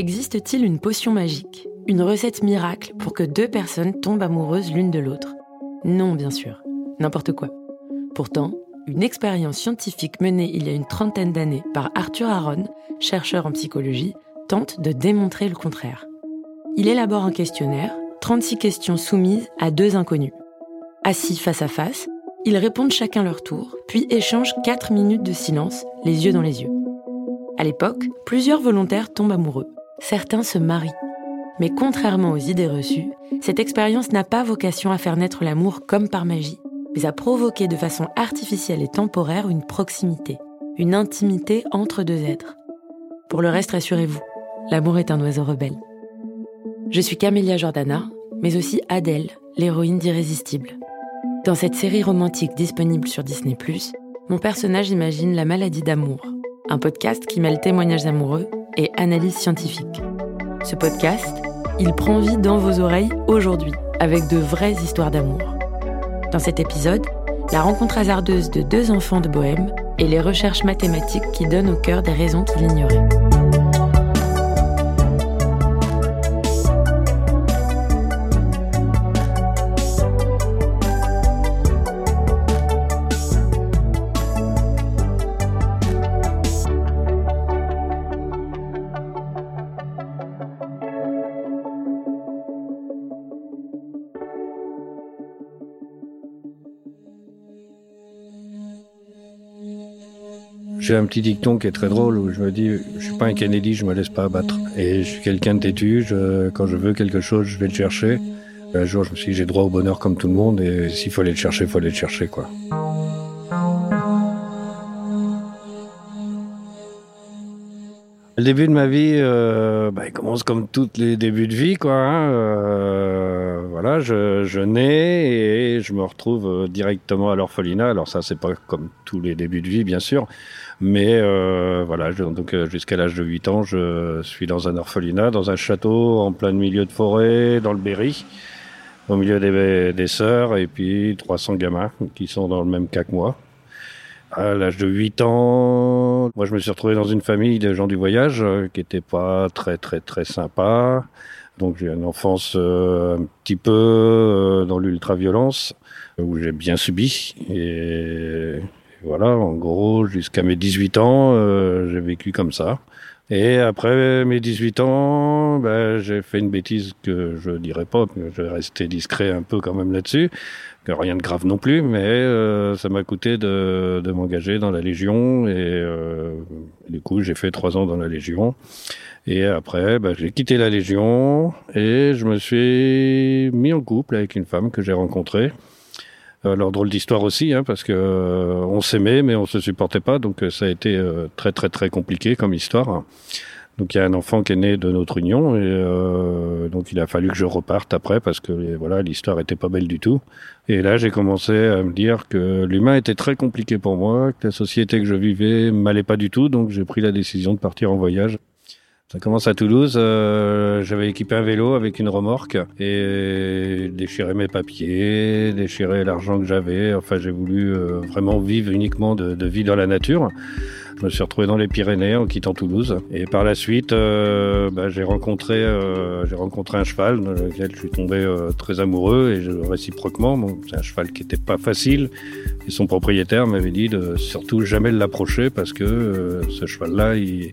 Existe-t-il une potion magique, une recette miracle pour que deux personnes tombent amoureuses l'une de l'autre? Non, bien sûr. N'importe quoi. Pourtant, une expérience scientifique menée il y a une trentaine d'années par Arthur Aron, chercheur en psychologie, tente de démontrer le contraire. Il élabore un questionnaire, 36 questions soumises à deux inconnus. Assis face à face, ils répondent chacun leur tour, puis échangent 4 minutes de silence, les yeux dans les yeux. À l'époque, plusieurs volontaires tombent amoureux. Certains se marient. Mais contrairement aux idées reçues, cette expérience n'a pas vocation à faire naître l'amour comme par magie, mais à provoquer de façon artificielle et temporaire une proximité, une intimité entre deux êtres. Pour le reste, rassurez-vous, l'amour est un oiseau rebelle. Je suis Camélia Jordana, mais aussi Adèle, l'héroïne d'Irrésistible. Dans cette série romantique disponible sur Disney ⁇ mon personnage imagine la maladie d'amour, un podcast qui mêle témoignages amoureux et analyse scientifique. Ce podcast, il prend vie dans vos oreilles aujourd'hui, avec de vraies histoires d'amour. Dans cet épisode, la rencontre hasardeuse de deux enfants de Bohème et les recherches mathématiques qui donnent au cœur des raisons qu'il ignorait. J'ai un petit dicton qui est très drôle où je me dis, je suis pas un Kennedy, je me laisse pas abattre. Et je suis quelqu'un de têtu, quand je veux quelque chose, je vais le chercher. Un jour, je me suis dit, j'ai droit au bonheur comme tout le monde et s'il faut aller le chercher, il faut aller le chercher, quoi. Le début de ma vie, euh, bah, il commence comme tous les débuts de vie, quoi. Hein, euh, voilà, je, je, nais et je me retrouve euh, directement à l'orphelinat. Alors ça, c'est pas comme tous les débuts de vie, bien sûr, mais euh, voilà. donc euh, jusqu'à l'âge de 8 ans, je suis dans un orphelinat, dans un château en plein milieu de forêt, dans le Berry, au milieu des, des sœurs et puis 300 gamins qui sont dans le même cas que moi. À l'âge de 8 ans, moi je me suis retrouvé dans une famille de gens du voyage euh, qui était pas très très très sympa. Donc j'ai une enfance euh, un petit peu euh, dans l'ultra-violence où j'ai bien subi et, voilà, en gros jusqu'à mes 18 ans, j'ai vécu comme ça. Et après mes 18 ans, ben, j'ai fait une bêtise que je dirais pas, je vais rester discret un peu quand même là-dessus rien de grave non plus, mais euh, ça m'a coûté de, de m'engager dans la Légion et euh, du coup j'ai fait trois ans dans la Légion. Et après, bah, j'ai quitté la Légion et je me suis mis en couple avec une femme que j'ai rencontrée. Alors drôle d'histoire aussi, hein, parce que euh, on s'aimait mais on se supportait pas, donc ça a été très très très compliqué comme histoire. Donc il y a un enfant qui est né de notre union et euh, donc il a fallu que je reparte après parce que voilà l'histoire était pas belle du tout. Et là j'ai commencé à me dire que l'humain était très compliqué pour moi, que la société que je vivais m'allait pas du tout, donc j'ai pris la décision de partir en voyage. Ça commence à Toulouse. Euh, J'avais équipé un vélo avec une remorque et déchiré mes papiers, déchiré l'argent que j'avais. Enfin, j'ai voulu euh, vraiment vivre uniquement de, de vie dans la nature. Je me suis retrouvé dans les Pyrénées en quittant Toulouse. Et par la suite, euh, bah, j'ai rencontré, euh, rencontré un cheval dans lequel je suis tombé euh, très amoureux et je, réciproquement. Bon, c'est un cheval qui n'était pas facile. Et son propriétaire m'avait dit de surtout jamais l'approcher parce que ce cheval-là, il,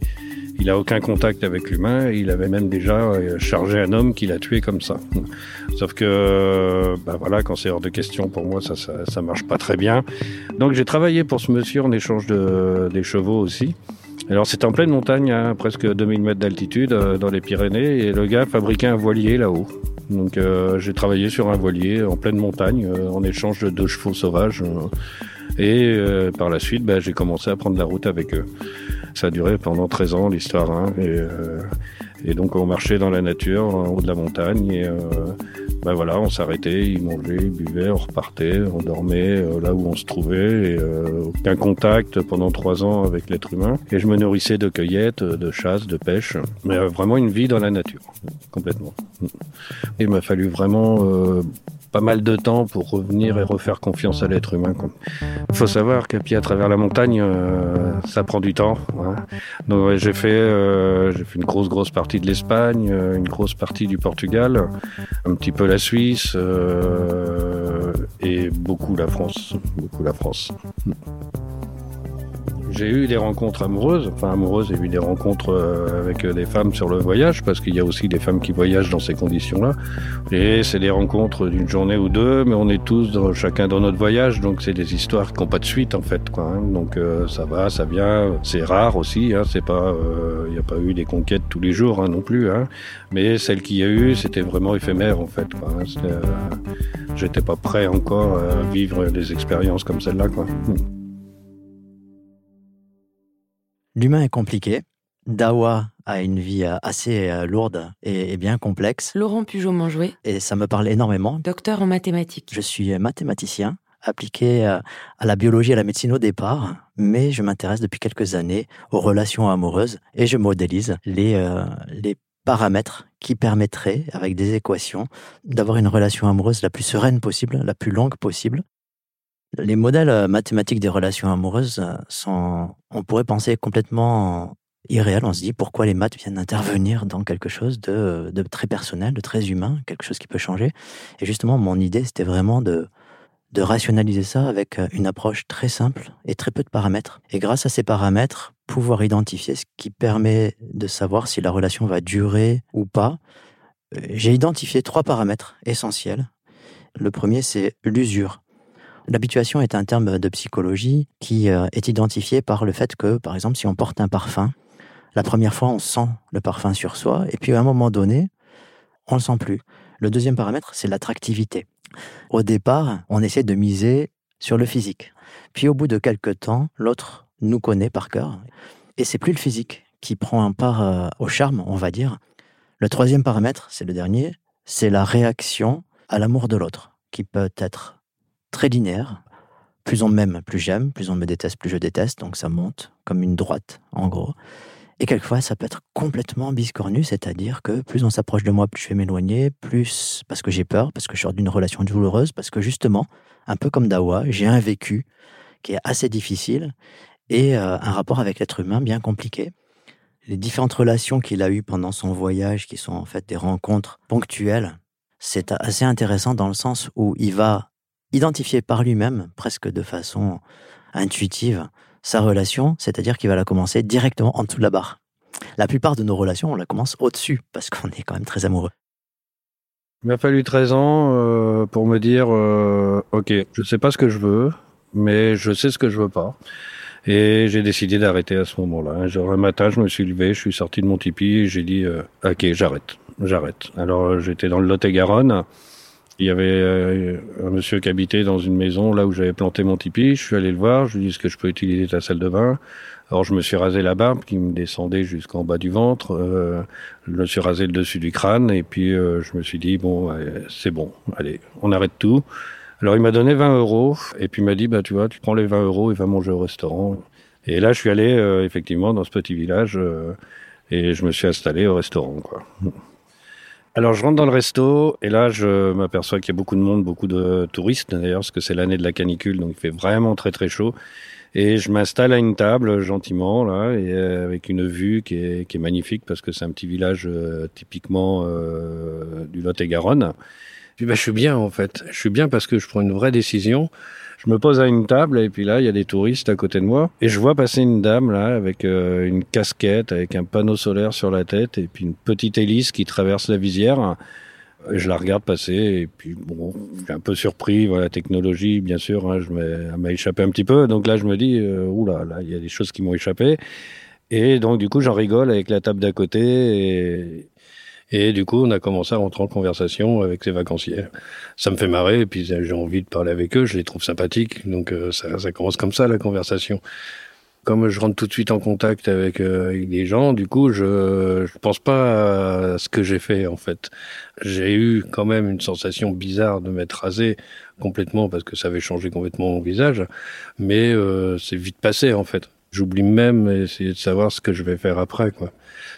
il a aucun contact avec l'humain. Il avait même déjà chargé un homme qu'il a tué comme ça. Sauf que, bah voilà, quand c'est hors de question pour moi, ça, ça, ça marche pas très bien. Donc j'ai travaillé pour ce monsieur en échange de, des chevaux aussi. Alors c'était en pleine montagne, à presque 2000 mètres d'altitude, euh, dans les Pyrénées, et le gars fabriquait un voilier là-haut. Donc euh, j'ai travaillé sur un voilier en pleine montagne, euh, en échange de deux chevaux sauvages. et par la suite, bah, j'ai commencé à prendre la route avec eux. Ça a duré pendant 13 ans l'histoire. Hein, et, et, donc on marchait dans la nature, en haut de la montagne, et ben voilà, on s'arrêtait, ils mangeaient, ils buvaient, on repartait, on dormait euh, là où on se trouvait, et euh, aucun contact pendant trois ans avec l'être humain. Et je me nourrissais de cueillettes, de chasse, de pêche, mais euh, vraiment une vie dans la nature, complètement. Il m'a fallu vraiment pas mal de temps pour revenir et refaire confiance à l'être humain. Il faut savoir que puis à travers la montagne, euh, ça prend du temps. Hein. Donc j'ai fait, euh, j'ai fait une grosse grosse partie de l'Espagne, euh, une grosse partie du Portugal, un petit peu la Suisse et beaucoup la France, beaucoup la France. J'ai eu des rencontres amoureuses, enfin amoureuses, j'ai eu des rencontres euh, avec euh, des femmes sur le voyage, parce qu'il y a aussi des femmes qui voyagent dans ces conditions-là. Et c'est des rencontres d'une journée ou deux, mais on est tous dans, chacun dans notre voyage, donc c'est des histoires qui n'ont pas de suite en fait. Quoi, hein. Donc euh, ça va, ça vient, c'est rare aussi, hein, c'est pas, il n'y a pas eu des conquêtes tous les jours hein, non plus, hein, mais celle qu'il y a eu, c'était vraiment éphémère en fait. Hein. J'étais pas prêt encore à vivre des expériences comme celle-là. Quoi. L'humain est compliqué. Dawa a une vie euh, assez euh, lourde et bien complexe. Laurent Pugeot-Manjoué. Et ça me parle énormément. Docteur en mathématiques. Je suis euh, mathématicien appliqué à la biologie et à la médecine au départ, mais je m'intéresse depuis quelques années aux relations amoureuses et je modélise les, les paramètres qui permettraient, avec des équations, d'avoir une relation amoureuse la plus sereine possible, la plus longue possible, les modèles euh, mathématiques des relations amoureuses euh, sont, on pourrait penser complètement irréels. On se dit pourquoi les maths viennent intervenir dans quelque chose de, très personnel, de très humain, quelque chose qui peut changer? Et justement, mon idée, c'était vraiment de, de rationaliser ça avec euh, une approche très simple et très peu de paramètres. Et grâce à ces paramètres, pouvoir identifier ce qui permet de savoir si la relation va durer ou pas. J'ai identifié trois paramètres essentiels. Le premier, c'est l'usure. L'habituation est un terme de psychologie qui euh, est identifié par le fait que, par exemple, si on porte un parfum, la première fois, on sent le parfum sur soi, et puis à un moment donné, on le sent plus. Le deuxième paramètre, c'est l'attractivité. Au départ, on essaie de miser sur le physique. Puis au bout de quelques temps, l'autre nous connaît par cœur, et c'est plus le physique qui prend un part euh, au charme, on va dire. Le troisième paramètre, c'est le dernier, c'est la réaction à l'amour de l'autre, qui peut être très linéaire. Plus on m'aime, plus j'aime, plus on me déteste, plus je déteste, donc ça monte comme une droite, en gros. Et quelquefois, ça peut être complètement biscornu, c'est-à-dire que plus on s'approche de moi, plus je vais m'éloigner, plus parce que j'ai peur, parce que je sors d'une relation douloureuse, parce que justement, un peu comme Dawa, j'ai un vécu qui est assez difficile et euh, un rapport avec l'être humain bien compliqué. Les différentes relations qu'il a eues pendant son voyage, qui sont en fait des rencontres ponctuelles, c'est assez intéressant dans le sens où il va identifier par lui-même, presque de façon intuitive, sa relation, c'est-à-dire qu'il va la commencer directement en dessous de la barre. La plupart de nos relations, on la commence au-dessus, parce qu'on est quand même très amoureux. Il m'a fallu 13 ans euh, pour me dire, euh, ok, je ne sais pas ce que je veux, mais je sais ce que je veux pas. Et j'ai décidé d'arrêter à ce moment-là. Un matin, je me suis levé, je suis sorti de mon tipi et j'ai dit, euh, ok, j'arrête, j'arrête. Alors j'étais dans le Lot-et-Garonne. Il y avait euh, un monsieur qui habitait dans une maison là où j'avais planté mon tipi. Je suis allé le voir. Je lui ai dit est-ce que je peux utiliser ta salle de bain? Alors je me suis rasé la barbe qui me descendait jusqu'en bas du ventre. Euh, je me suis rasé le dessus du crâne et puis euh, je me suis dit bon c'est bon, allez on arrête tout. Alors il m'a donné 20 euros et puis il m'a dit bah tu vois tu prends les 20 euros et va manger au restaurant. Et là je suis allé effectivement dans ce petit village et je me suis installé au restaurant quoi. Alors je rentre dans le resto et là je m'aperçois qu'il y a beaucoup de monde, beaucoup de touristes d'ailleurs, parce que c'est l'année de la canicule, donc il fait vraiment très très chaud. Et je m'installe à une table gentiment là, et euh, avec une vue qui est, qui est magnifique parce que c'est un petit village euh, typiquement euh, du Lot-et-Garonne. Puis bah, je suis bien en fait. Je suis bien parce que je prends une vraie décision. Je me pose à une table et puis là, il y a des touristes à côté de moi. Et je vois passer une dame là avec euh, une casquette, avec un panneau solaire sur la tête et puis une petite hélice qui traverse la visière. Je la regarde passer et puis bon, je un peu surpris. Voilà, technologie, bien sûr, hein, je m'a échappé un petit peu. Donc là, je me dis, euh, oula, là, il y a des choses qui m'ont échappé. Et donc du coup, j'en rigole avec la table d'à côté et, et du coup, on a commencé à rentrer en conversation avec ces vacanciers. Ça me fait marrer, et puis j'ai envie de parler avec eux, je les trouve sympathiques, donc euh, ça, ça, commence comme ça, la conversation. Comme je rentre tout de suite en contact avec, euh, avec des gens, du coup, je je pense pas à ce que j'ai fait, en fait. J'ai eu quand même une sensation bizarre de m'être rasé complètement, parce que ça avait changé complètement mon visage, mais euh, c'est vite passé, en fait. J'oublie même essayer de savoir ce que je vais faire après, quoi.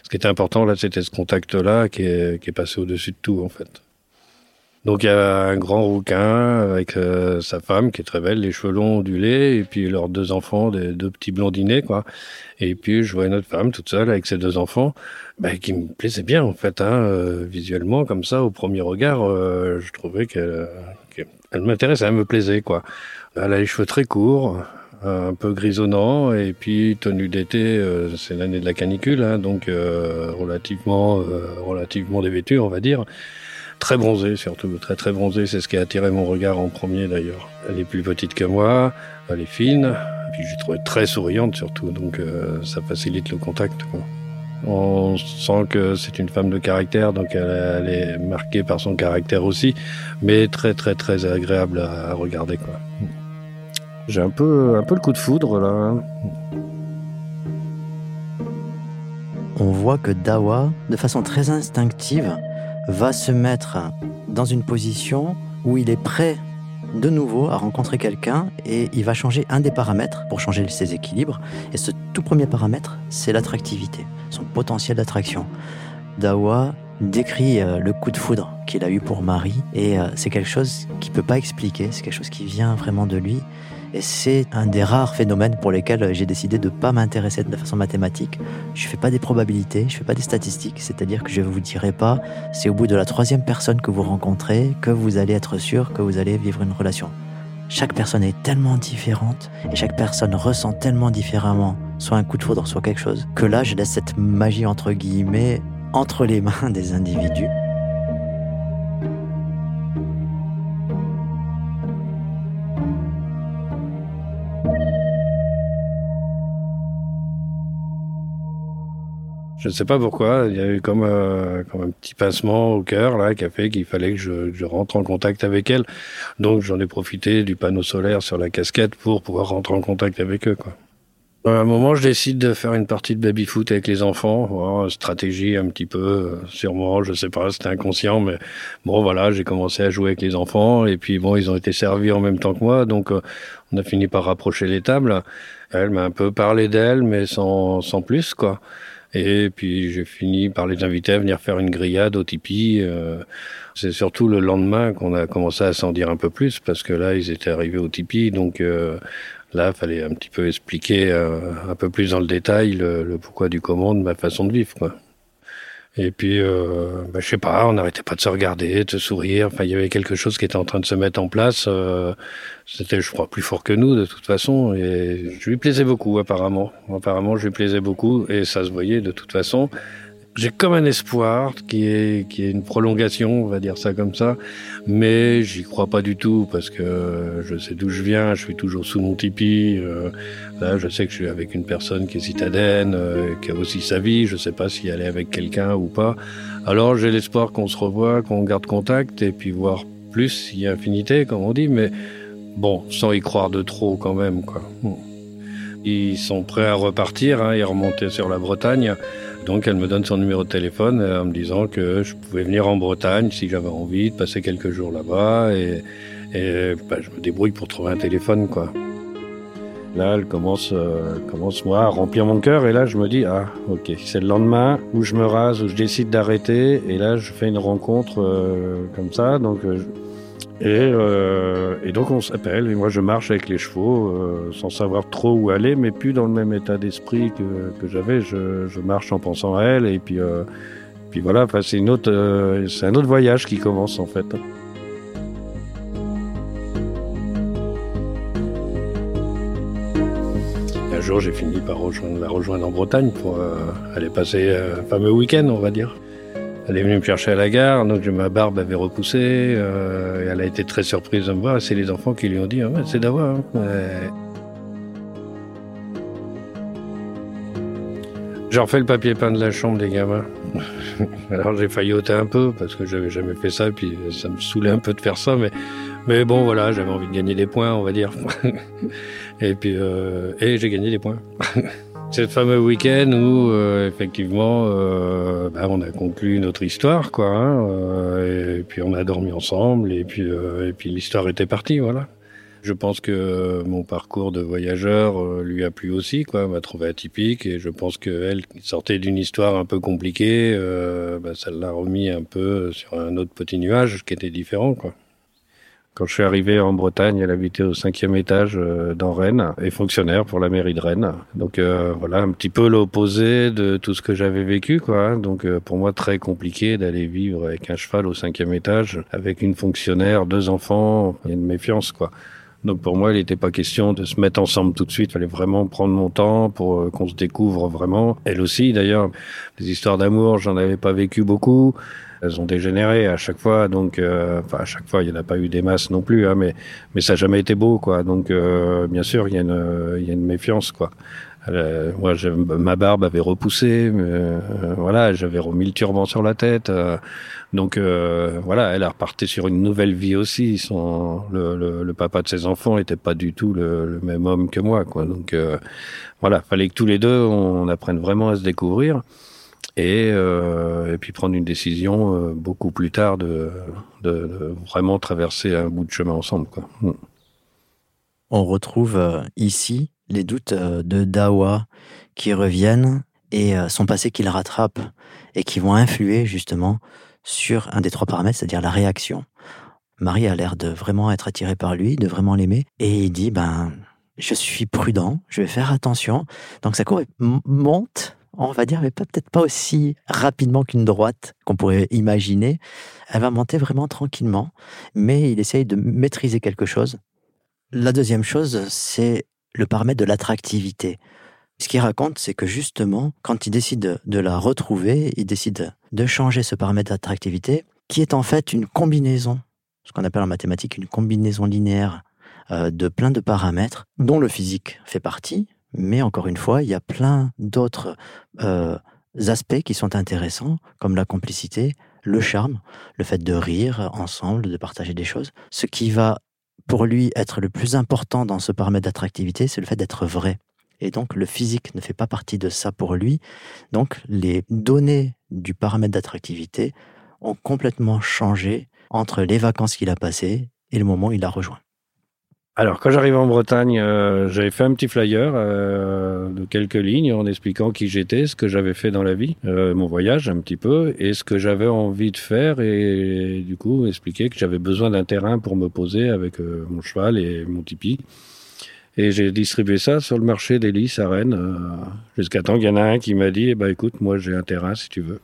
Ce qui était important là, c'était ce contact-là qui est, qui est passé au-dessus de tout, en fait. Donc il y a un grand rouquin avec euh, sa femme qui est très belle, les cheveux longs ondulés, et puis leurs deux enfants, des deux petits blondinets, quoi. Et puis je vois une autre femme toute seule avec ses deux enfants, bah, qui me plaisait bien en fait, hein, euh, visuellement comme ça, au premier regard, euh, je trouvais qu'elle, qu'elle m'intéressait, elle me plaisait, quoi. Elle a les cheveux très courts, un peu grisonnant et puis tenue d'été, euh, c'est l'année de la canicule, hein, donc euh, relativement, euh, relativement dévêtue, on va dire. Très bronzée surtout, très très bronzée, c'est ce qui a attiré mon regard en premier d'ailleurs. Elle est plus petite que moi, elle est fine, et puis j'ai trouvé très souriante surtout, donc ça facilite le contact. Quoi. On sent que c'est une femme de caractère, donc elle, elle, est marquée par son caractère aussi, mais très très très agréable à regarder quoi. J'ai un peu, un peu le coup de foudre là. On voit que Dawa, de façon très instinctive, va se mettre dans une position où il est prêt de nouveau à rencontrer quelqu'un et il va changer un des paramètres pour changer ses équilibres. Et ce tout premier paramètre, c'est l'attractivité, son potentiel d'attraction. Dawa décrit euh, le coup de foudre qu'il a eu pour Marie et euh, c'est quelque chose qu'il peut pas expliquer, c'est quelque chose qui vient vraiment de lui et c'est un des rares phénomènes pour lesquels j'ai décidé de ne pas m'intéresser de façon mathématique. Je ne fais pas des probabilités, je ne fais pas des statistiques, c'est-à-dire que je ne vous dirai pas, c'est au bout de la troisième personne que vous rencontrez que vous allez être sûr que vous allez vivre une relation. Chaque personne est tellement différente et chaque personne ressent tellement différemment soit un coup de foudre, soit quelque chose, que là je laisse cette magie entre guillemets entre les mains des individus. Je ne sais pas pourquoi, il y a eu comme, euh, comme un petit pincement au cœur là qui a fait qu'il fallait que je, je, rentre en contact avec elle. Donc j'en ai profité du panneau solaire sur la casquette pour pouvoir rentrer en contact avec eux. Quoi. À un moment, je décide de faire une partie de baby-foot avec les enfants. Voilà, stratégie un petit peu, euh, sûrement, je sais pas, c'était inconscient, mais bon, voilà, j'ai commencé à jouer avec les enfants et puis bon, ils ont été servis en même temps que moi, donc euh, on a fini par rapprocher les tables. Elle m'a un peu parlé d'elle, mais sans, sans plus, quoi. Et puis j'ai fini par les inviter à venir faire une grillade au Tipeee. Euh, c'est surtout le lendemain qu'on a commencé à s'en dire un peu plus parce que là ils étaient arrivés au Tipeee, donc euh, là fallait un petit peu expliquer euh, un peu plus dans le détail le, le, pourquoi du comment de ma façon de vivre. Quoi. Et puis, euh, bah, je sais pas, on n'arrêtait pas de se regarder, de sourire. Enfin, il y avait quelque chose qui était en train de se mettre en place. Euh, C'était, je crois, plus fort que nous de toute façon. Et je lui plaisais beaucoup, apparemment. Apparemment, je lui plaisais beaucoup, et ça se voyait de toute façon. J'ai comme un espoir qui est une prolongation, on va dire ça comme ça, mais j'y crois pas du tout parce que je sais d'où je viens, je suis toujours sous mon tipi. Euh, là, je sais que je suis avec une personne qui est citadine, euh, qui a aussi sa vie. Je sais pas si elle est avec quelqu'un ou pas. Alors j'ai l'espoir qu'on se revoit, qu'on garde contact et puis voir plus s'il y a infinité, comme on dit, mais bon, sans y croire de trop quand même, quoi. Ils sont prêts à repartir hein, et remonter sur la Bretagne. Donc elle me donne son numéro de téléphone en me disant que je pouvais venir en Bretagne si j'avais envie de passer quelques jours là-bas et, bah, je me débrouille pour trouver un téléphone quoi. Là, elle commence, euh, commence moi à remplir mon cœur et là, je me dis ah ok, c'est le lendemain où je me rase, où je décide d'arrêter et là, je fais une rencontre euh, comme ça, donc euh, et, et, donc on s'appelle et moi je marche avec les chevaux sans savoir trop où aller, mais plus dans le même état d'esprit que, que j'avais. Je, marche en pensant à elle et puis puis voilà, c'est une autre, c'est un autre voyage qui commence en fait. jour, j'ai fini par la rejoindre en Bretagne pour euh, aller passer un fameux week-end, on va dire. Elle est venue me chercher à la gare, donc ma barbe avait repoussé, euh, elle a été très surprise de me voir. C'est les enfants qui lui ont dit ah C'est d'avoir. Hein. J'ai refait le papier peint de la chambre des gamins. Alors j'ai failli ôter un peu parce que j'avais jamais fait ça, puis ça me saoulait un peu de faire ça, mais mais bon, voilà, j'avais envie de gagner des points, on va dire. et puis, euh, et j'ai gagné des points. C'est le fameux week-end où, euh, effectivement, euh, bah, on a conclu notre histoire, quoi. Hein, euh, et puis on a dormi ensemble, et puis, euh, et puis l'histoire était partie, voilà. Je pense que mon parcours de voyageur lui a plu aussi, quoi, m'a trouvé atypique, et je pense qu'elle, sortait d'une histoire un peu compliquée, bah, ça l'a remis un peu sur un autre petit nuage qui était différent, quoi. Quand je suis arrivé en Bretagne, elle habitait au cinquième étage euh, dans Rennes et fonctionnaire pour la mairie de Rennes. Donc euh, voilà, un petit peu l'opposé de tout ce que j'avais vécu, quoi. Donc euh, pour moi, très compliqué d'aller vivre avec un cheval au cinquième étage, avec une fonctionnaire, deux enfants. Il y a une méfiance, quoi. Donc pour moi, il n'était pas question de se mettre ensemble tout de suite. Il fallait vraiment prendre mon temps pour qu'on se découvre vraiment. Elle aussi, d'ailleurs, les histoires d'amour, j'en avais pas vécu beaucoup elles ont dégénéré à chaque fois. Donc, euh, enfin, à chaque fois, il n'y en a pas eu des masses non plus, hein, mais, mais ça n'a jamais été beau, quoi. Donc, euh, bien sûr, il y, a une, il y a une méfiance, quoi. Euh, moi, ma barbe avait repoussé, euh, voilà, j'avais remis le turban sur la tête. Euh, donc voilà, elle a reparté sur une nouvelle vie aussi. Son, le, papa de ses enfants n'était pas du tout le, même homme que moi, quoi. Donc voilà, fallait que tous les deux on apprenne vraiment à se découvrir et, euh, puis prendre une décision euh, beaucoup plus tard de, de, vraiment traverser un bout de chemin ensemble. Quoi. Mm. On retrouve euh, ici les doutes euh, de Dawa qui reviennent et euh, son passé qu'il rattrape et qui vont influer justement sur un des trois paramètres, c'est-à-dire la réaction. Marie a l'air de vraiment être attirée par lui, de vraiment l'aimer, et il dit ben je suis prudent, je vais faire attention. Donc ça monte on va dire, mais peut-être pas aussi rapidement qu'une droite qu'on pourrait imaginer. Elle va monter vraiment tranquillement, mais il essaye de maîtriser quelque chose. La deuxième chose, c'est le paramètre de l'attractivité. Ce qu'il raconte, c'est que justement, quand il décide de la retrouver, il décide de changer ce paramètre d'attractivité, qui est en fait une combinaison, ce qu'on appelle en mathématiques une combinaison linéaire euh, de plein de paramètres, dont le physique fait partie, mais encore une fois, il y a plein d'autres euh, aspects qui sont intéressants, comme la complicité, le charme, le fait de rire ensemble, de partager des choses. Ce qui va, pour lui, être le plus important dans ce paramètre d'attractivité, c'est le fait d'être vrai. Et donc, le physique ne fait pas partie de ça pour lui. Donc, les données du paramètre d'attractivité ont complètement changé entre les vacances qu'il a passées et le moment où il a rejoint. Alors, quand j'arrive en Bretagne, euh, j'avais fait un petit flyer euh, de quelques lignes en expliquant qui j'étais, ce que j'avais fait dans la vie, euh, mon voyage un petit peu, et ce que j'avais envie de faire, et du coup expliquer que j'avais besoin d'un terrain pour me poser avec euh, mon cheval et mon tipi. Et j'ai distribué ça sur le marché des lys à Rennes, jusqu'à temps qu'il y en a un qui m'a dit, eh ben, écoute, moi j'ai un terrain si tu veux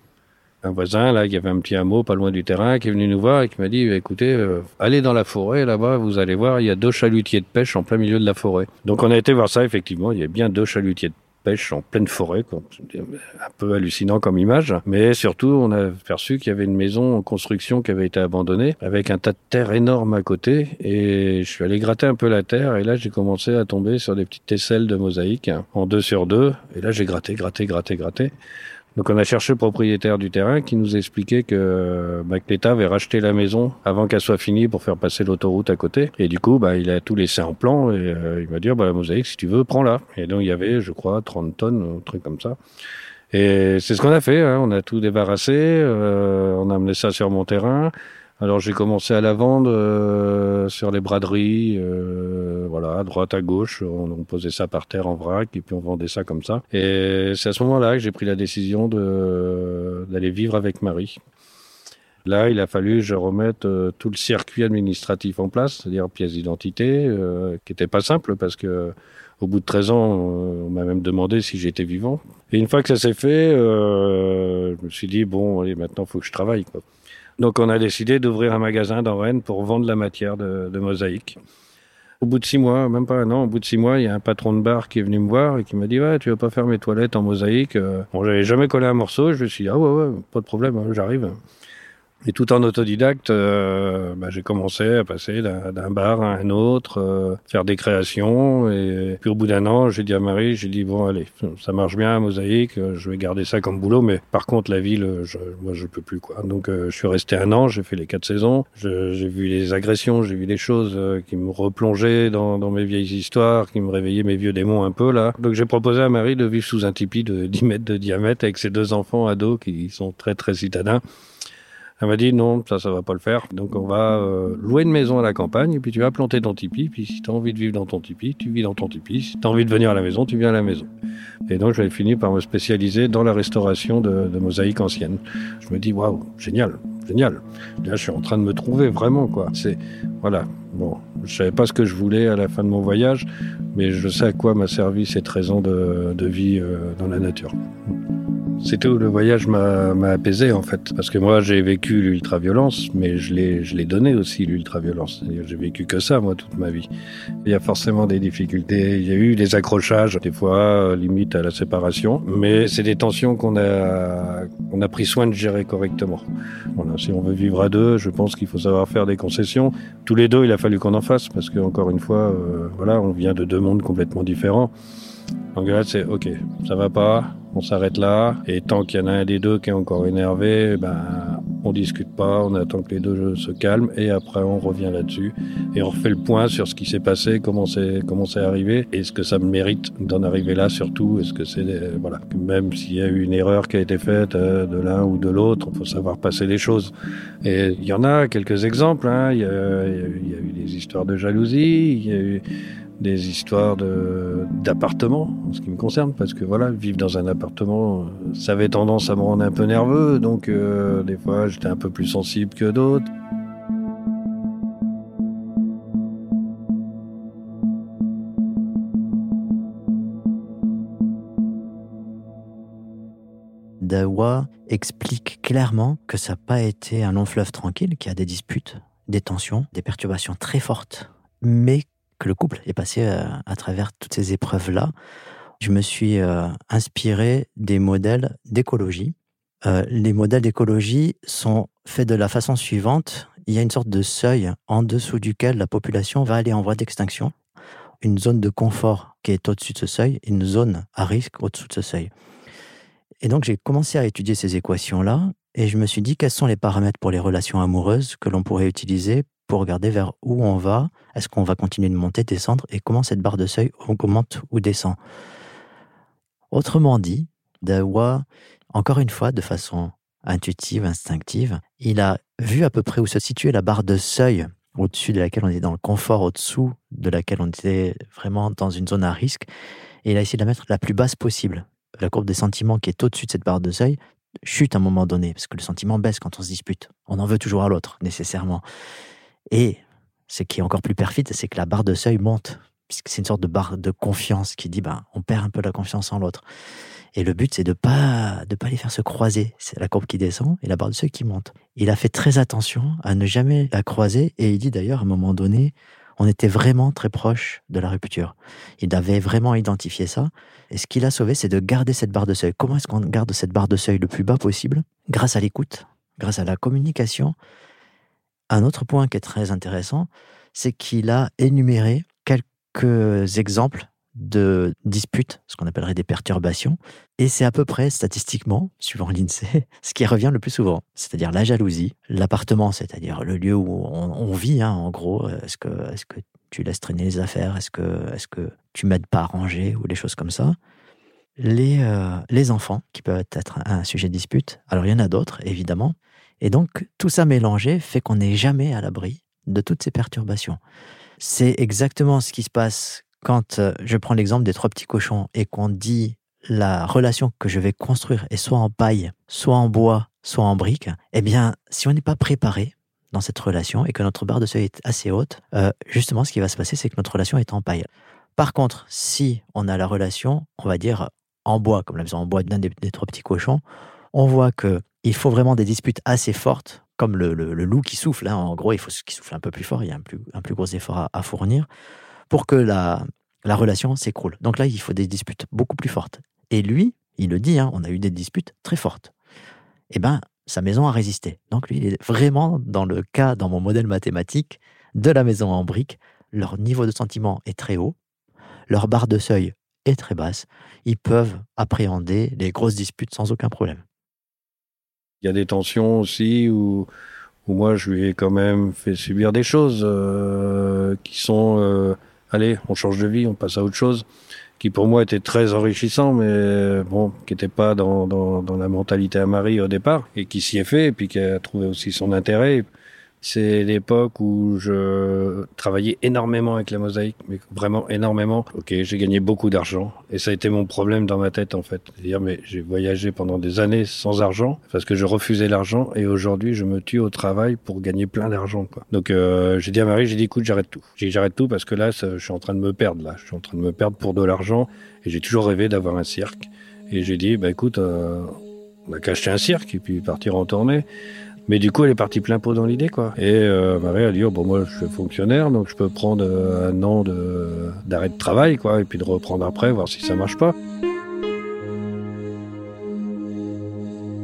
un voisin là qui avait un petit hameau pas loin du terrain qui est venu nous voir et qui m'a dit écoutez euh, allez dans la forêt là-bas vous allez voir il y a deux chalutiers de pêche en plein milieu de la forêt. Donc on a été voir ça effectivement il y a bien deux chalutiers de pêche en pleine forêt un peu hallucinant comme image. Mais surtout on a perçu qu'il y avait une maison en construction qui avait été abandonnée avec un tas de terre énorme à côté. Et je suis allé gratter un peu la terre et là j'ai commencé à tomber sur des petites tesselles de mosaïque hein, en deux sur deux. Et là j'ai gratté gratté gratté gratté donc on a cherché le propriétaire du terrain qui nous expliquait que, bah, que l'État avait racheté la maison avant qu'elle soit finie pour faire passer l'autoroute à côté. Et du coup, bah, il a tout laissé en plan et euh, il m'a dit, bah, la mosaïque, si tu veux, prends-la. Et donc il y avait, je crois, 30 tonnes, un truc comme ça. Et c'est ce qu'on a fait. Hein. On a tout débarrassé, euh, on a amené ça sur mon terrain. Alors j'ai commencé à la vendre euh, sur les braderies, euh, voilà, à droite, à gauche. On, posait ça par terre en vrac et puis on vendait ça comme ça. Et c'est à ce moment-là que j'ai pris la décision de d'aller vivre avec Marie. Là, il a fallu que je remette euh, tout le circuit administratif en place, c'est-à-dire pièce d'identité, euh, qui était pas simple parce que au bout de 13 ans, on m'a même demandé si j'étais vivant. Et une fois que ça s'est fait, je me suis dit bon, allez, maintenant, faut que je travaille. Quoi. Donc on a décidé d'ouvrir un magasin dans Rennes pour vendre la matière de, mosaïque. Au bout de six mois, même pas un an, au bout de six mois, il y a un patron de bar qui est venu me voir et qui m'a dit ouais, tu veux pas faire mes toilettes en mosaïque Bon, j'avais jamais collé un morceau, je me suis dit ah ouais ouais, pas de problème, j'arrive. Et tout en autodidacte, euh, bah, j'ai commencé à passer d'un bar à un autre, euh, faire des créations. Et puis au bout d'un an, j'ai dit à Marie, j'ai dit bon allez, ça marche bien, mosaïque, je vais garder ça comme boulot, mais par contre la ville, je, moi je peux plus quoi. Donc euh, je suis resté un an, j'ai fait les quatre saisons, j'ai vu les agressions, j'ai vu des choses euh, qui me replongeaient dans, dans, mes vieilles histoires, qui me réveillaient mes vieux démons un peu là. Donc j'ai proposé à Marie de vivre sous un tipi de 10 mètres de diamètre avec ses deux enfants ados qui sont très très citadins. Elle m'a dit non, ça, ça va pas le faire. Donc on va euh, louer une maison à la campagne et puis tu vas planter ton tipi. Puis si tu as envie de vivre dans ton tipi, tu vis dans ton tipi. Si tu as envie de venir à la maison, tu viens à la maison. Et donc j'avais fini par me spécialiser dans la restauration de, mosaïques anciennes. Je me dis waouh, génial, génial. Là, je suis en train de me trouver vraiment quoi. C'est voilà. Bon, je savais pas ce que je voulais à la fin de mon voyage, mais je sais à quoi m'a servi cette raison de, de vie euh, dans la nature. C'est tout, le voyage m'a apaisé en fait, parce que moi j'ai vécu l'ultraviolence, mais je l'ai donné aussi l'ultraviolence. J'ai vécu que ça moi toute ma vie. Il y a forcément des difficultés, il y a eu des accrochages, des fois euh, limite à la séparation, mais c'est des tensions qu'on a qu'on a pris soin de gérer correctement. Voilà, si on veut vivre à deux, je pense qu'il faut savoir faire des concessions. Tous les deux, il a fallu qu'on en fasse, parce que encore une fois, euh, voilà, on vient de deux mondes complètement différents. Donc là, c'est ok, ça va pas, on s'arrête là. Et tant qu'il y en a un des deux qui est encore énervé, ben, on discute pas, on attend que les deux se calment et après on revient là-dessus et on refait le point sur ce qui s'est passé, comment c'est comment c'est arrivé, est-ce que ça me mérite d'en arriver là surtout, est-ce que c'est voilà, même s'il y a eu une erreur qui a été faite euh, de l'un ou de l'autre, il faut savoir passer les choses. Et il y en a quelques exemples, hein. il, y y a eu des histoires de jalousie, il y a eu des histoires d'appartements en ce qui me concerne parce que voilà vivre dans un appartement ça avait tendance à me rendre un peu nerveux donc euh, des fois j'étais un peu plus sensible que d'autres. Dawa explique clairement que ça n'a pas été un long fleuve tranquille, qu'il y a des disputes, des tensions, des perturbations très fortes, mais que le couple est passé euh, à, travers toutes ces épreuves-là. Je me suis euh, inspiré des modèles d'écologie. Euh, les modèles d'écologie sont faits de la façon suivante. Il y a une sorte de seuil en dessous duquel la population va aller en voie d'extinction. Une zone de confort qui est au-dessus de ce seuil, une zone à risque au-dessous de ce seuil. Et donc j'ai commencé à étudier ces équations-là et je me suis dit quels sont les paramètres pour les relations amoureuses que l'on pourrait utiliser pour regarder vers où on va. Est-ce qu'on va continuer de monter, descendre? Et comment cette barre de seuil augmente ou descend? Autrement dit, Dawa, encore une fois, de façon intuitive, instinctive, il a vu à peu près où se situait la barre de seuil au-dessus de laquelle on était dans le confort, au-dessous de laquelle on était vraiment dans une zone à risque, et il a essayé de la mettre la plus basse possible. La courbe des sentiments qui est au-dessus de cette barre de seuil chute à un moment donné, parce que le sentiment baisse quand on se dispute. On en veut toujours à l'autre, nécessairement. Et ce qui est encore plus perfide, c'est que la barre de seuil monte, puisque c'est une sorte de barre de confiance qui dit, ben, on perd un peu la confiance en l'autre. Et le but, c'est de pas de pas les faire se croiser. C'est la courbe qui descend et la barre de seuil qui monte. Il a fait très attention à ne jamais la croiser et il dit d'ailleurs à un moment donné, on était vraiment très proche de la rupture. Il avait vraiment identifié ça. Et ce qu'il a sauvé, c'est de garder cette barre de seuil. Comment est-ce qu'on garde cette barre de seuil le plus bas possible? Grâce à l'écoute, grâce à la communication un autre point qui est très intéressant, c'est qu'il a énuméré quelques exemples de disputes, ce qu'on appellerait des perturbations, et c'est à peu près statistiquement, suivant l'INSEE, ce qui revient le plus souvent, c'est-à-dire la jalousie, l'appartement, c'est-à-dire le lieu où on, vit, hein, en gros, est-ce que, est que tu laisses traîner les affaires, est-ce que, est que tu m'aides pas à ranger, ou des choses comme ça, les, euh, les enfants, qui peuvent être un sujet de dispute, alors il y en a d'autres, évidemment, Et donc, tout ça mélangé fait qu'on n'est jamais à l'abri de toutes ces perturbations. C'est exactement ce qui se passe quand euh, je prends l'exemple des trois petits cochons et qu'on dit la relation que je vais construire est soit en paille, soit en bois, soit en brique, eh bien, si on n'est pas préparé dans cette relation et que notre barre de seuil est assez haute, euh, justement, ce qui va se passer, c'est que notre relation est en paille. Par contre, si on a la relation, on va dire en bois, comme la maison en bois d'un des, trois petits cochons, on voit que il faut vraiment des disputes assez fortes, comme le, loup qui souffle. Hein. En gros, il faut qu'il souffle un peu plus fort, il y a un plus, gros effort à, fournir pour que la, la relation s'écroule. Donc là, il faut des disputes beaucoup plus fortes. Et lui, il le dit, hein, on a eu des disputes très fortes. Eh bien, sa maison a résisté. Donc lui, il est vraiment dans le cas, dans mon modèle mathématique, de la maison en briques. Leur niveau de sentiment est très haut, leur barre de seuil est très basse. Ils peuvent appréhender les grosses disputes sans aucun problème. Il y a des tensions aussi où, où moi je lui ai quand même fait subir des choses euh, qui sont euh, allez, on change de vie, on passe à autre chose qui pour moi était très enrichissant, mais bon, qui n'était pas dans, dans, dans, la mentalité à Marie au départ, et qui s'y est fait, et puis qui a trouvé aussi son intérêt. C'est l'époque où je travaillais énormément avec la mosaïque, mais vraiment énormément. Ok, j'ai gagné beaucoup d'argent et ça a été mon problème dans ma tête en fait. C'est-à-dire, mais j'ai voyagé pendant des années sans argent parce que je refusais l'argent et aujourd'hui je me tue au travail pour gagner plein d'argent. Quoi. Donc euh, j'ai dit à Marie, j'ai dit écoute, j'arrête tout. J'ai j'arrête tout parce que là, je suis en train de me perdre là. Je suis en train de me perdre pour de l'argent et j'ai toujours rêvé d'avoir un cirque. Et j'ai dit bah écoute, euh, on a acheter un cirque et puis partir en tournée. Mais du coup, elle est partie plein pot dans l'idée, quoi. Et euh, Marie a dit, oh, bon, moi, je suis fonctionnaire, donc je peux prendre euh, un an d'arrêt de, travail, quoi, et puis de reprendre après, voir si ça marche pas.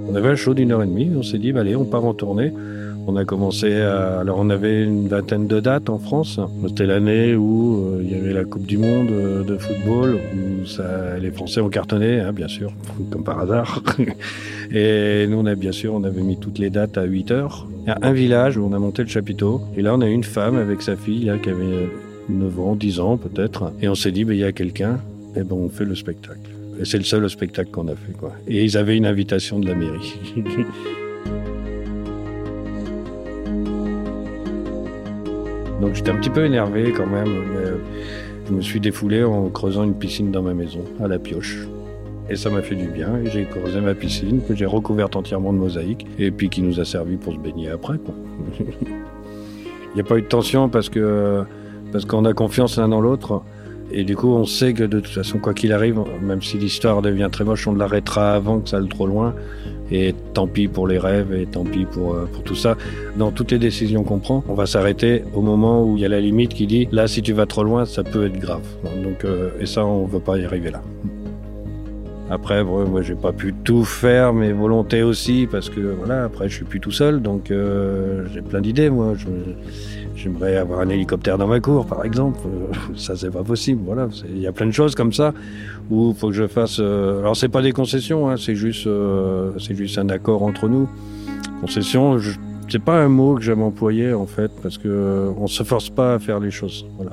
On avait un show d'une heure et demie, on s'est dit, bah, allez, on part en tournée. On a commencé à... Alors on avait une vingtaine de dates en France. C'était l'année où euh, il y avait la Coupe du Monde euh, de football, où les Français ont cartonné, hein, bien sûr, comme par hasard. et nous, on a bien sûr, on avait mis toutes les dates à 8 heures. Il y a un village où on a monté le chapiteau. Et là, on a une femme avec sa fille là, qui avait 9 ans, 10 ans peut-être. Et on s'est dit, bah, il y a quelqu'un, et ben on fait le spectacle. Et c'est le seul spectacle qu'on a fait. Quoi. Et ils avaient une invitation de la mairie. Donc j'étais un petit peu énervé quand même, mais je me suis défoulé en creusant une piscine dans ma maison, à la pioche. Et ça m'a fait du bien, et j'ai creusé ma piscine, que j'ai recouverte entièrement de mosaïque, et puis qui nous a servi pour se baigner après. Il n'y a pas eu de tension parce que parce qu'on a confiance l'un dans l'autre. Et du coup, on sait que de toute façon, quoi qu'il arrive, même si l'histoire devient très moche, on l'arrêtera avant que ça aille trop loin. Et tant pis pour les rêves et tant pis pour, euh, pour tout ça. Dans toutes les décisions qu'on prend, on va s'arrêter au moment où il y a la limite qui dit là, si tu vas trop loin, ça peut être grave. Donc, euh, et ça, on veut pas y arriver là. Après, bon, moi, j'ai pas pu tout faire, mes volontés aussi, parce que voilà, après, je suis plus tout seul, donc euh, j'ai plein d'idées, moi. J'aimerais avoir un hélicoptère dans ma cour, par exemple. Euh, ça, c'est pas possible. Voilà, il y a plein de choses comme ça où faut que je fasse. Euh, alors, c'est pas des concessions, hein, c'est juste, euh, c'est juste un accord entre nous. Concession, c'est pas un mot que j'aime employer en fait, parce que on se force pas à faire les choses. Voilà.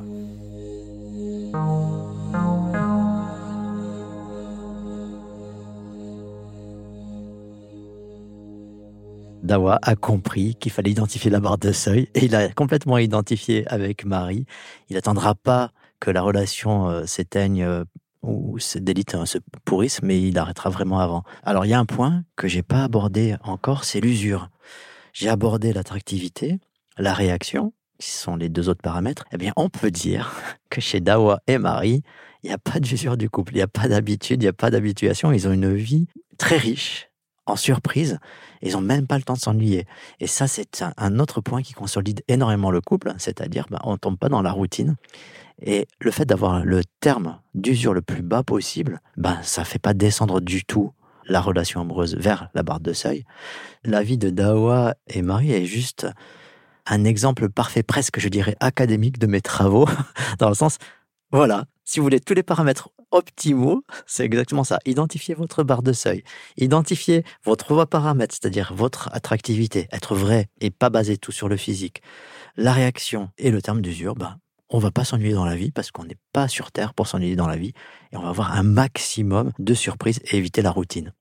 Dawa a compris qu'il fallait identifier la barre de seuil et il a complètement identifié avec Marie. Il n'attendra pas que la relation euh, s'éteigne euh, ou se délite, hein, se pourrisse, mais il arrêtera vraiment avant. Alors il y a un point que j'ai pas abordé encore, c'est l'usure. J'ai abordé l'attractivité, la réaction, qui sont les deux autres paramètres. Eh bien, on peut dire que chez Dawa et Marie, il n'y a pas d'usure du couple, il n'y a pas d'habitude, il n'y a pas d'habituation. Ils ont une vie très riche, en surprise. Ils n'ont même pas le temps de s'ennuyer. Et ça, c'est un autre point qui consolide énormément le couple, c'est-à-dire bah, on ne tombe pas dans la routine. Et le fait d'avoir le terme d'usure le plus bas possible, ben, ça fait pas descendre du tout la relation amoureuse vers la barre de seuil. La vie de Dawa et Marie est juste un exemple parfait, presque, je dirais, académique de mes travaux, dans le sens, voilà, si vous voulez tous les paramètres optimaux, c'est exactement ça. Identifiez votre barre de seuil. Identifiez votre trois paramètres, c'est-à-dire votre attractivité, être vrai et pas basé tout sur le physique. La réaction et le terme d'usure, ben, on va pas s'ennuyer dans la vie parce qu'on n'est pas sur Terre pour s'ennuyer dans la vie et on va avoir un maximum de surprises et éviter la routine.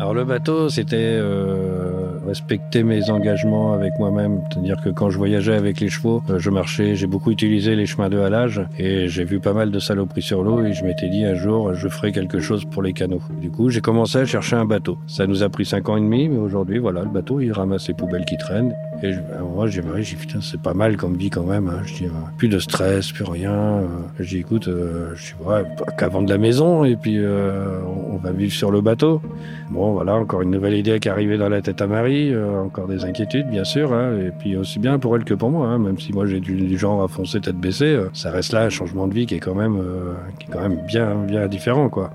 Alors le bateau, c'était euh, respecter mes engagements avec moi-même. C'est-à-dire que quand je voyageais avec les chevaux, euh, je marchais, j'ai beaucoup utilisé les chemins de halage et j'ai vu pas mal de saloperies sur l'eau et je m'étais dit un jour, je ferai quelque chose pour les canaux. Du coup, j'ai commencé à chercher un bateau. Ça nous a pris cinq ans et demi, mais aujourd'hui, voilà, le bateau, il ramasse les poubelles qui traînent. Et je, j'ai dit, putain, c'est pas mal comme vie quand même. Hein. Je dis, plus de stress, plus rien. Euh, j'ai écoute, euh, je sais pas, qu'à vendre la maison et puis euh, on va vivre sur le bateau. Bon, voilà, encore une nouvelle idée qui est arrivée dans la tête à Marie. Euh, encore des inquiétudes, bien sûr. Hein, et puis aussi bien pour elle que pour moi. Hein, même si moi j'ai du, genre à foncer tête baissée, ça reste là un changement de vie qui est quand même, qui est quand même bien, bien différent, quoi.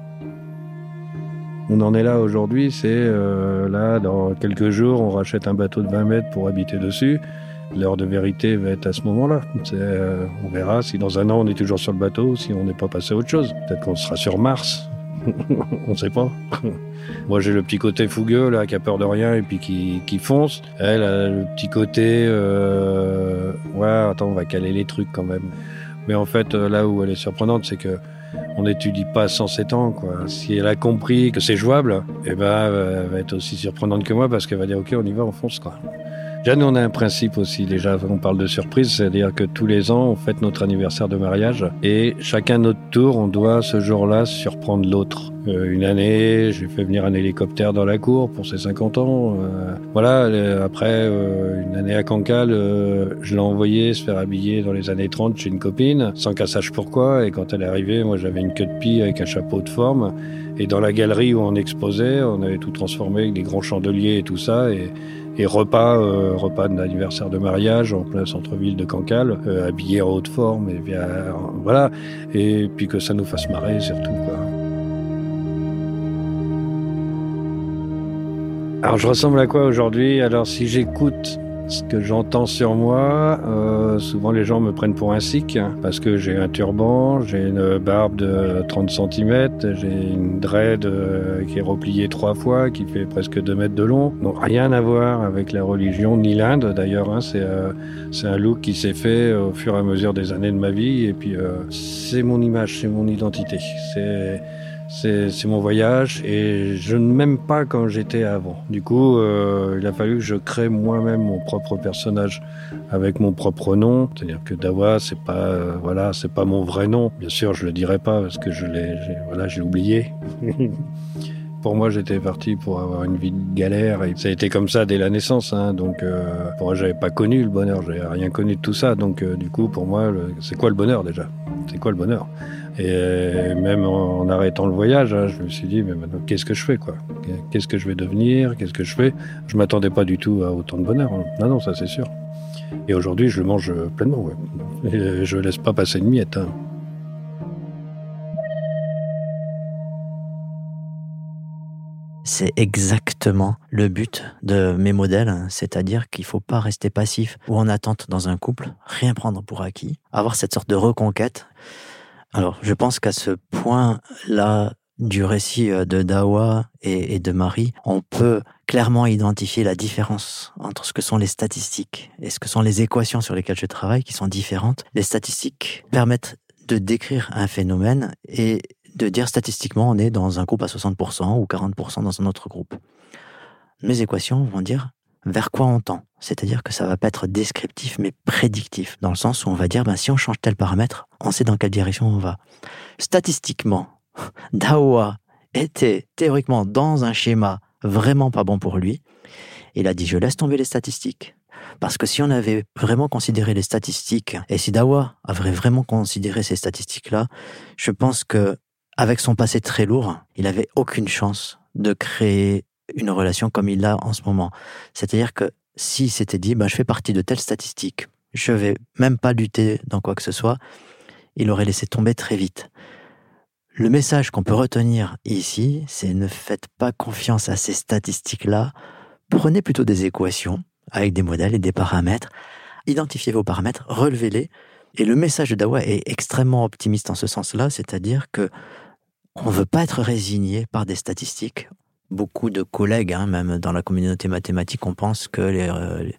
On en est là aujourd'hui, c'est là, dans quelques jours, on rachète un bateau de 20 mètres pour habiter dessus. L'heure de vérité va être à ce moment-là. Euh, on verra si dans un an on est toujours sur le bateau, si on n'est pas passé à autre chose. Peut-être qu'on sera sur Mars. on sait pas. Moi j'ai le petit côté fougueux là qui a peur de rien et puis qui, qui fonce. Elle a le petit côté euh, ouais attends on va caler les trucs quand même. Mais en fait euh, là où elle est surprenante c'est que on n'étudie pas 107 ans quoi. Si elle a compris que c'est jouable, eh ben elle va être aussi surprenante que moi parce qu'elle va dire ok on y va on fonce quoi. Déjà, nous, on a un principe aussi. Déjà, on parle de surprise, c'est-à-dire que tous les ans, on fête notre anniversaire de mariage et chacun notre tour, on doit ce jour-là surprendre l'autre. Euh, une année, j'ai fait venir un hélicoptère dans la cour pour ses 50 ans. Euh, voilà, euh, après, une année à Cancale, je l'ai envoyé se faire habiller dans les années 30 chez une copine, sans qu'elle sache pourquoi. Et quand elle est arrivée, moi, j'avais une queue de pie avec un chapeau de forme. Et dans la galerie où on exposait, on avait tout transformé avec des grands chandeliers et tout ça. Et, et repas, euh, repas d'anniversaire de mariage en plein centre-ville de Cancale, euh, habillé en haute forme, et bien, voilà, et puis que ça nous fasse marrer surtout. Quoi. Alors je ressemble à quoi aujourd'hui? Alors si j'écoute ce que j'entends sur moi, euh, souvent les gens me prennent pour un sikh parce que j'ai un turban, j'ai une barbe de 30 cm, j'ai une dread euh, qui est repliée trois fois, qui fait presque 2 mètres de long. Donc rien à voir avec la religion ni l'Inde d'ailleurs. Hein, c'est euh, un look qui s'est fait au fur et à mesure des années de ma vie et puis euh, c'est mon image, c'est mon identité. C'est c'est mon voyage et je ne m'aime pas comme j'étais avant. Du coup, euh, il a fallu que je crée moi-même mon propre personnage avec mon propre nom. C'est-à-dire que Dawa, c'est pas, euh, voilà, c'est pas mon vrai nom. Bien sûr, je le dirai pas parce que je l'ai, voilà, j'ai oublié. Pour moi, j'étais parti pour avoir une vie de galère et ça a été comme ça dès la naissance. Hein. Donc, euh, pour moi, j'avais pas connu le bonheur, j'avais rien connu de tout ça. Donc, euh, du coup, pour moi, c'est quoi le bonheur déjà? C'est quoi le bonheur? Et même en, arrêtant le voyage, hein, je me suis dit, mais maintenant, qu'est-ce que je fais quoi? Qu'est-ce que je vais devenir? Qu'est-ce que je fais? Je m'attendais pas du tout à autant de bonheur. Hein. Non, non, ça c'est sûr. Et aujourd'hui, je le mange pleinement. Et je laisse pas passer une miette. Hein. C'est exactement le but de mes modèles, c'est-à-dire qu'il ne faut pas rester passif ou en attente dans un couple, rien prendre pour acquis, avoir cette sorte de reconquête. Alors, je pense qu'à ce point-là du récit euh, de Dawa et, de Marie, on peut clairement identifier la différence entre ce que sont les statistiques et ce que sont les équations sur lesquelles je travaille, qui sont différentes. Les statistiques permettent de décrire un phénomène et de dire statistiquement on est dans un groupe à 60% ou 40% dans un autre groupe. Mes équations vont dire vers quoi on tend. C'est-à-dire que ça va pas être descriptif mais prédictif, dans le sens où on va dire ben, si on change tel paramètre, on sait dans quelle direction on va. Statistiquement, Dawa était théoriquement dans un schéma vraiment pas bon pour lui. Il a dit je laisse tomber les statistiques. Parce que si on avait vraiment considéré les statistiques, et si Dawa avait vraiment considéré ces statistiques-là, je pense que avec son passé très lourd, il avait aucune chance de créer une relation comme il l'a en ce moment. C'est-à-dire que s'il s'était dit, bah, je fais partie de telles statistiques, je vais même pas lutter dans quoi que ce soit, il aurait laissé tomber très vite. Le message qu'on peut retenir ici, c'est ne faites pas confiance à ces statistiques-là, prenez plutôt des équations avec des modèles et des paramètres, identifiez vos paramètres, relevez-les, et le message de Dawa est extrêmement optimiste en ce sens-là, c'est-à-dire que on ne veut pas être résigné par des statistiques. Beaucoup de collègues, hein, même dans la communauté mathématique, on pense que euh,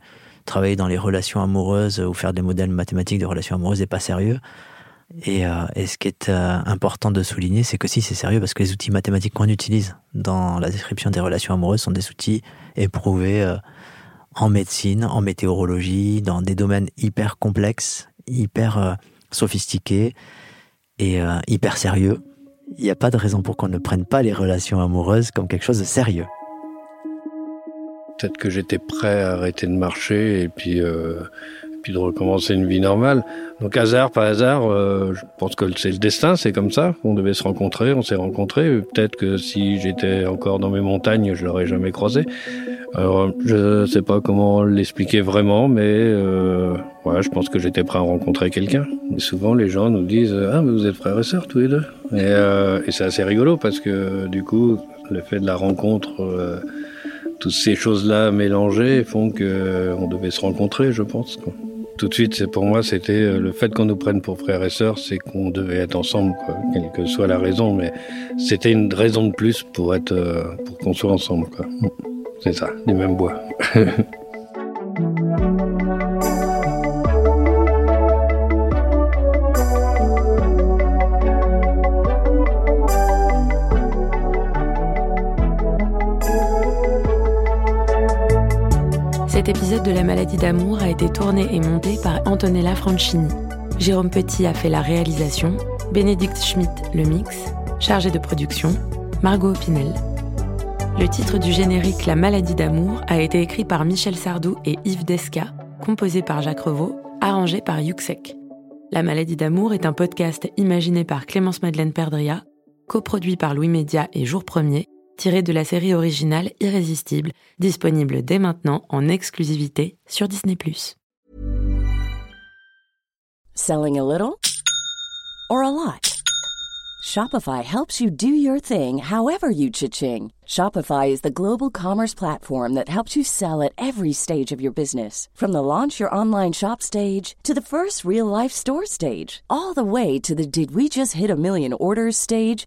travailler dans les relations amoureuses ou faire des modèles mathématiques de relations amoureuses n'est pas sérieux. Et, euh, et, ce qui est euh, important de souligner, c'est que si c'est sérieux, parce que les outils mathématiques qu'on utilise dans la description des relations amoureuses sont des outils éprouvés en médecine, en météorologie, dans des domaines hyper complexes, hyper sophistiqués et hyper sérieux. Il n'y a pas de raison pour qu'on ne prenne pas les relations amoureuses comme quelque chose de sérieux. Peut-être que j'étais prêt à arrêter de marcher et puis puis de recommencer une vie normale. Donc hasard, pas hasard, euh, je pense que c'est le destin, c'est comme ça. On devait se rencontrer, on s'est rencontrés. Peut-être que si j'étais encore dans mes montagnes, je l'aurais jamais croisé. Alors je sais pas comment l'expliquer vraiment, mais euh, ouais, je pense que j'étais prêt à rencontrer quelqu'un. Souvent les gens nous disent ah mais vous êtes frères et sœurs tous les deux. Et, euh, et c'est assez rigolo parce que du coup le fait de la rencontre toutes ces choses-là mélangées font que on devait se rencontrer, je pense. Tout de suite, pour moi, c'était euh, le fait qu'on nous prenne pour frères et sœurs, c'est qu'on devait être ensemble, quelle que soit la raison, mais c'était une raison de plus pour être, euh, pour qu'on soit ensemble. C'est ça, du même bois. de La maladie d'amour a été tourné et monté par Antonella Franchini. Jérôme Petit a fait la réalisation, Bénédicte Schmidt le mix, chargé de production, Margot Pinel. Le titre du générique La maladie d'amour a été écrit par Michel Sardou et Yves Desca, composé par Jacques Revaux, arrangé par Yuxek. La maladie d'amour est un podcast imaginé par Clémence Madeleine Perdria, coproduit par Louis Média et Jour Premier, tiré de la série originale Irrésistible, disponible dès maintenant en exclusivité sur Disney+. Selling a little or a lot? Shopify helps you do your thing however you cha-ching. Shopify is the global commerce platform that helps you sell at every stage of your business. From the launch your online shop stage to the first real life store stage, all the way to the did we just hit a million orders stage.